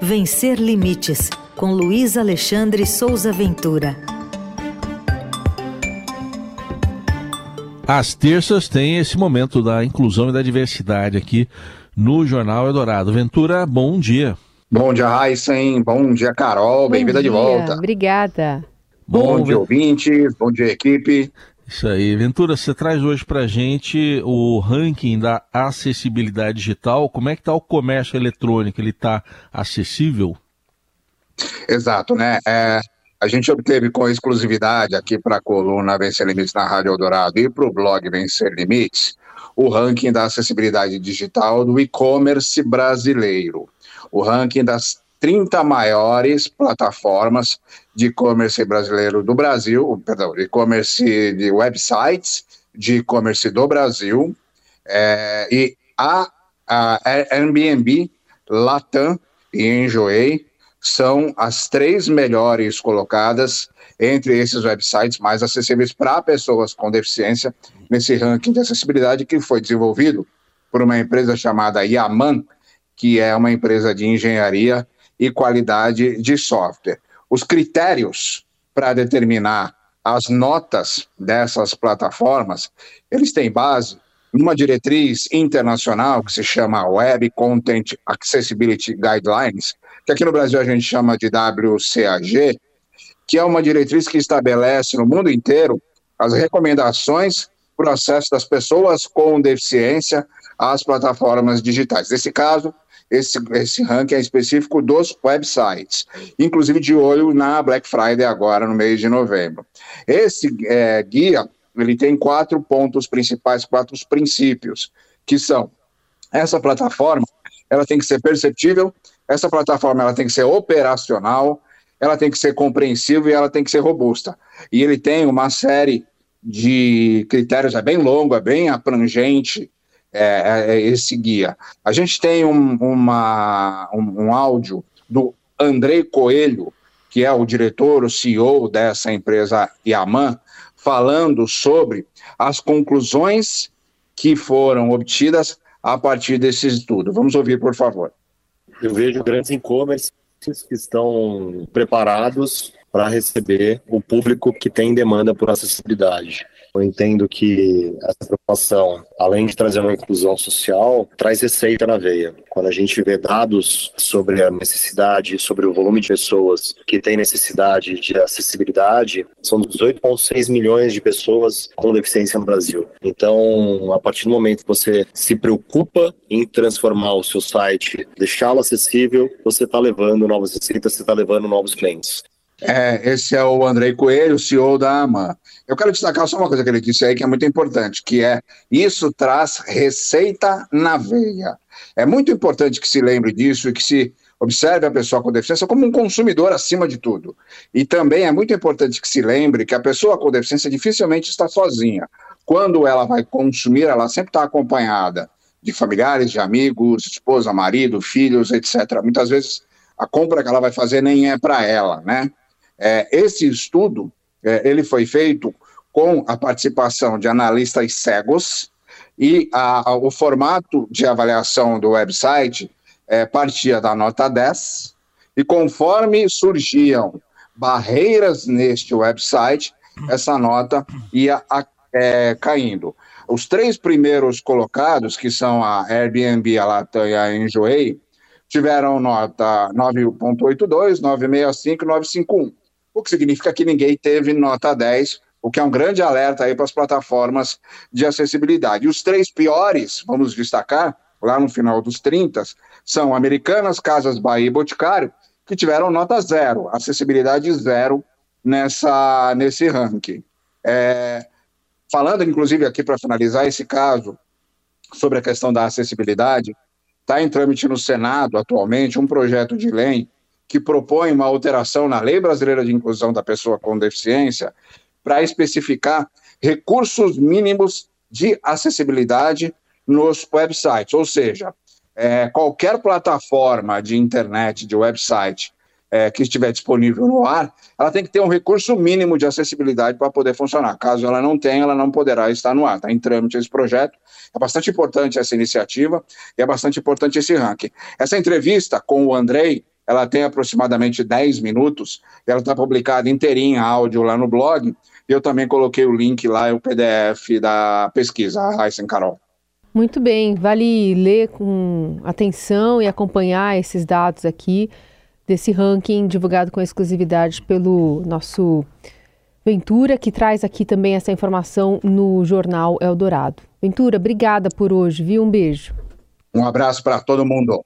Vencer Limites, com Luiz Alexandre Souza Ventura. Às terças tem esse momento da inclusão e da diversidade aqui no Jornal Eldorado. Ventura, bom dia. Bom dia, Heisen. Bom dia, Carol. Bem-vinda de volta. Obrigada. Bom, bom dia, ouvintes. Bom dia, equipe. Isso aí. Ventura, você traz hoje para gente o ranking da acessibilidade digital. Como é que está o comércio eletrônico? Ele está acessível? Exato, né? É, a gente obteve com exclusividade aqui para a coluna Vencer Limites na Rádio Eldorado e para o blog Vencer Limites o ranking da acessibilidade digital do e-commerce brasileiro. O ranking das 30 maiores plataformas de e-commerce brasileiro do Brasil, perdão, e-commerce de websites de e-commerce do Brasil, é, e a, a Airbnb, Latam e Enjoei são as três melhores colocadas entre esses websites mais acessíveis para pessoas com deficiência nesse ranking de acessibilidade que foi desenvolvido por uma empresa chamada Yaman, que é uma empresa de engenharia e qualidade de software. Os critérios para determinar as notas dessas plataformas, eles têm base numa diretriz internacional que se chama Web Content Accessibility Guidelines, que aqui no Brasil a gente chama de WCAG, que é uma diretriz que estabelece no mundo inteiro as recomendações para o acesso das pessoas com deficiência às plataformas digitais. Nesse caso, esse, esse ranking é específico dos websites, inclusive de olho na Black Friday agora no mês de novembro. Esse é, guia ele tem quatro pontos principais, quatro princípios, que são essa plataforma ela tem que ser perceptível, essa plataforma ela tem que ser operacional, ela tem que ser compreensível e ela tem que ser robusta. E ele tem uma série de critérios, é bem longo, é bem abrangente, é, é, é esse guia. A gente tem um, uma, um, um áudio do Andrei Coelho, que é o diretor, o CEO dessa empresa Yaman, falando sobre as conclusões que foram obtidas a partir desse estudo. Vamos ouvir, por favor. Eu vejo grandes e-commerce que estão preparados para receber o público que tem demanda por acessibilidade. Eu entendo que essa preocupação, além de trazer uma inclusão social, traz receita na veia. Quando a gente vê dados sobre a necessidade, sobre o volume de pessoas que têm necessidade de acessibilidade, são 18,6 milhões de pessoas com deficiência no Brasil. Então, a partir do momento que você se preocupa em transformar o seu site, deixá-lo acessível, você está levando novas receitas, você está levando novos clientes. É, esse é o Andrei Coelho, CEO da AMA. Eu quero destacar só uma coisa que ele disse aí que é muito importante, que é isso traz receita na veia. É muito importante que se lembre disso e que se observe a pessoa com deficiência como um consumidor acima de tudo. E também é muito importante que se lembre que a pessoa com deficiência dificilmente está sozinha. Quando ela vai consumir, ela sempre está acompanhada de familiares, de amigos, esposa, marido, filhos, etc. Muitas vezes a compra que ela vai fazer nem é para ela, né? É, esse estudo é, ele foi feito com a participação de analistas cegos e a, a, o formato de avaliação do website é, partia da nota 10 e conforme surgiam barreiras neste website, essa nota ia a, é, caindo. Os três primeiros colocados, que são a Airbnb, a Latam e a Enjoei, tiveram nota 9.82, 965 e 951 o que significa que ninguém teve nota 10, o que é um grande alerta aí para as plataformas de acessibilidade. Os três piores, vamos destacar, lá no final dos 30, são Americanas, Casas Bahia e Boticário, que tiveram nota zero, acessibilidade zero nessa, nesse ranking. É, falando, inclusive, aqui para finalizar esse caso, sobre a questão da acessibilidade, está em trâmite no Senado atualmente um projeto de lei que propõe uma alteração na Lei Brasileira de Inclusão da Pessoa com Deficiência para especificar recursos mínimos de acessibilidade nos websites, ou seja, é, qualquer plataforma de internet, de website é, que estiver disponível no ar, ela tem que ter um recurso mínimo de acessibilidade para poder funcionar. Caso ela não tenha, ela não poderá estar no ar. Está em trâmite esse projeto. É bastante importante essa iniciativa e é bastante importante esse ranking. Essa entrevista com o Andrei, ela tem aproximadamente 10 minutos, ela está publicada inteirinha áudio lá no blog, e eu também coloquei o link lá, o PDF da pesquisa, a Raíssa Carol. Muito bem, vale ler com atenção e acompanhar esses dados aqui desse ranking divulgado com exclusividade pelo nosso Ventura, que traz aqui também essa informação no jornal Eldorado. Ventura, obrigada por hoje, viu? Um beijo. Um abraço para todo mundo.